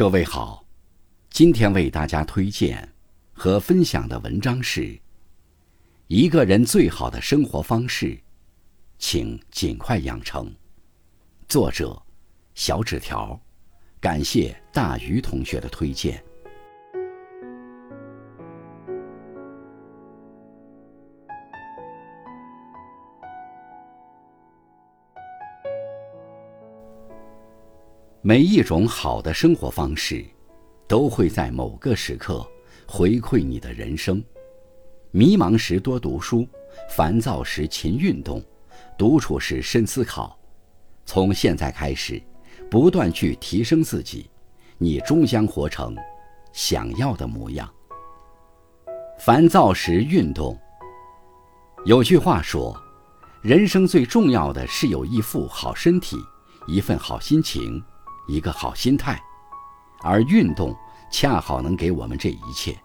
各位好，今天为大家推荐和分享的文章是《一个人最好的生活方式》，请尽快养成。作者：小纸条，感谢大鱼同学的推荐。每一种好的生活方式，都会在某个时刻回馈你的人生。迷茫时多读书，烦躁时勤运动，独处时深思考。从现在开始，不断去提升自己，你终将活成想要的模样。烦躁时运动。有句话说，人生最重要的是有一副好身体，一份好心情。一个好心态，而运动恰好能给我们这一切。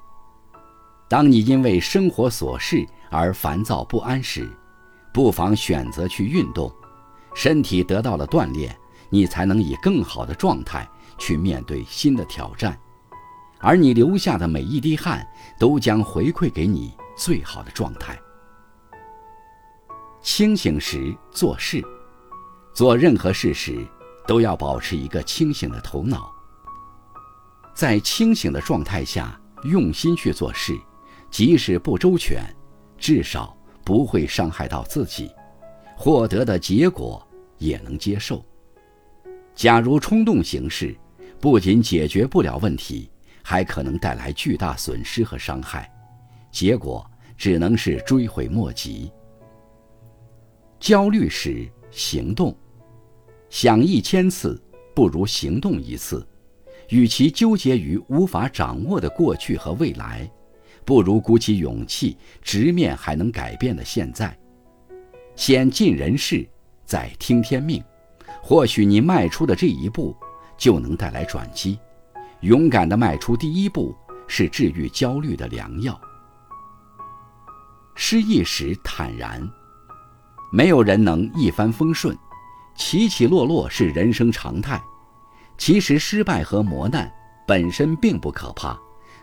当你因为生活琐事而烦躁不安时，不妨选择去运动，身体得到了锻炼，你才能以更好的状态去面对新的挑战，而你流下的每一滴汗都将回馈给你最好的状态。清醒时做事，做任何事时。都要保持一个清醒的头脑，在清醒的状态下用心去做事，即使不周全，至少不会伤害到自己，获得的结果也能接受。假如冲动行事，不仅解决不了问题，还可能带来巨大损失和伤害，结果只能是追悔莫及。焦虑时行动。想一千次，不如行动一次。与其纠结于无法掌握的过去和未来，不如鼓起勇气直面还能改变的现在。先尽人事，再听天命。或许你迈出的这一步，就能带来转机。勇敢地迈出第一步，是治愈焦虑的良药。失意时坦然，没有人能一帆风顺。起起落落是人生常态，其实失败和磨难本身并不可怕，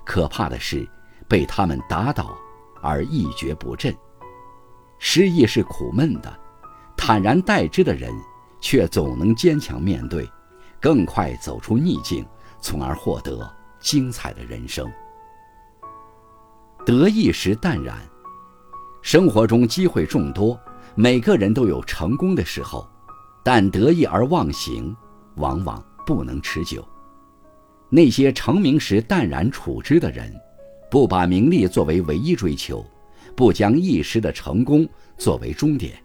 可怕的是被他们打倒而一蹶不振。失意是苦闷的，坦然待之的人却总能坚强面对，更快走出逆境，从而获得精彩的人生。得意时淡然，生活中机会众多，每个人都有成功的时候。但得意而忘形，往往不能持久。那些成名时淡然处之的人，不把名利作为唯一追求，不将一时的成功作为终点，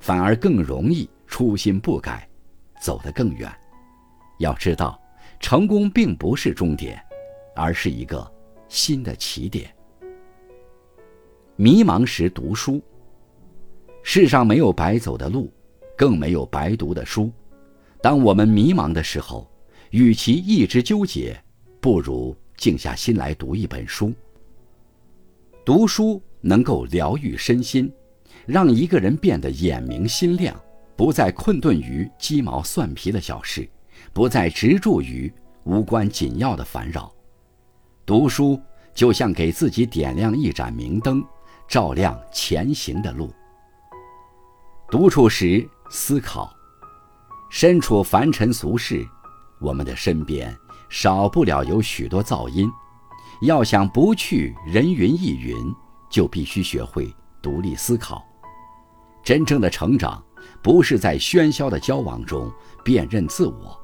反而更容易初心不改，走得更远。要知道，成功并不是终点，而是一个新的起点。迷茫时读书。世上没有白走的路。更没有白读的书。当我们迷茫的时候，与其一直纠结，不如静下心来读一本书。读书能够疗愈身心，让一个人变得眼明心亮，不再困顿于鸡毛蒜皮的小事，不再执着于无关紧要的烦扰。读书就像给自己点亮一盏明灯，照亮前行的路。独处时。思考，身处凡尘俗世，我们的身边少不了有许多噪音。要想不去人云亦云，就必须学会独立思考。真正的成长，不是在喧嚣的交往中辨认自我，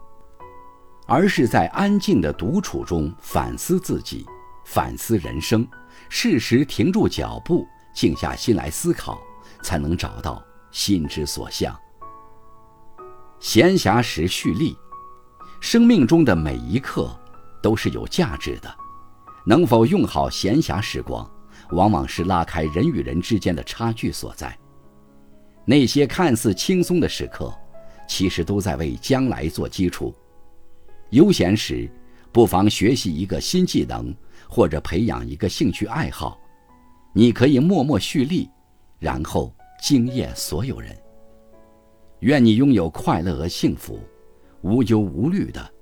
而是在安静的独处中反思自己，反思人生。适时停住脚步，静下心来思考，才能找到心之所向。闲暇时蓄力，生命中的每一刻都是有价值的。能否用好闲暇时光，往往是拉开人与人之间的差距所在。那些看似轻松的时刻，其实都在为将来做基础。悠闲时，不妨学习一个新技能，或者培养一个兴趣爱好。你可以默默蓄力，然后惊艳所有人。愿你拥有快乐和幸福，无忧无虑的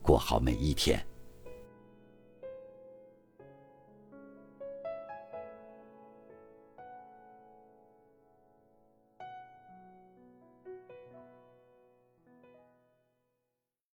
过好每一天。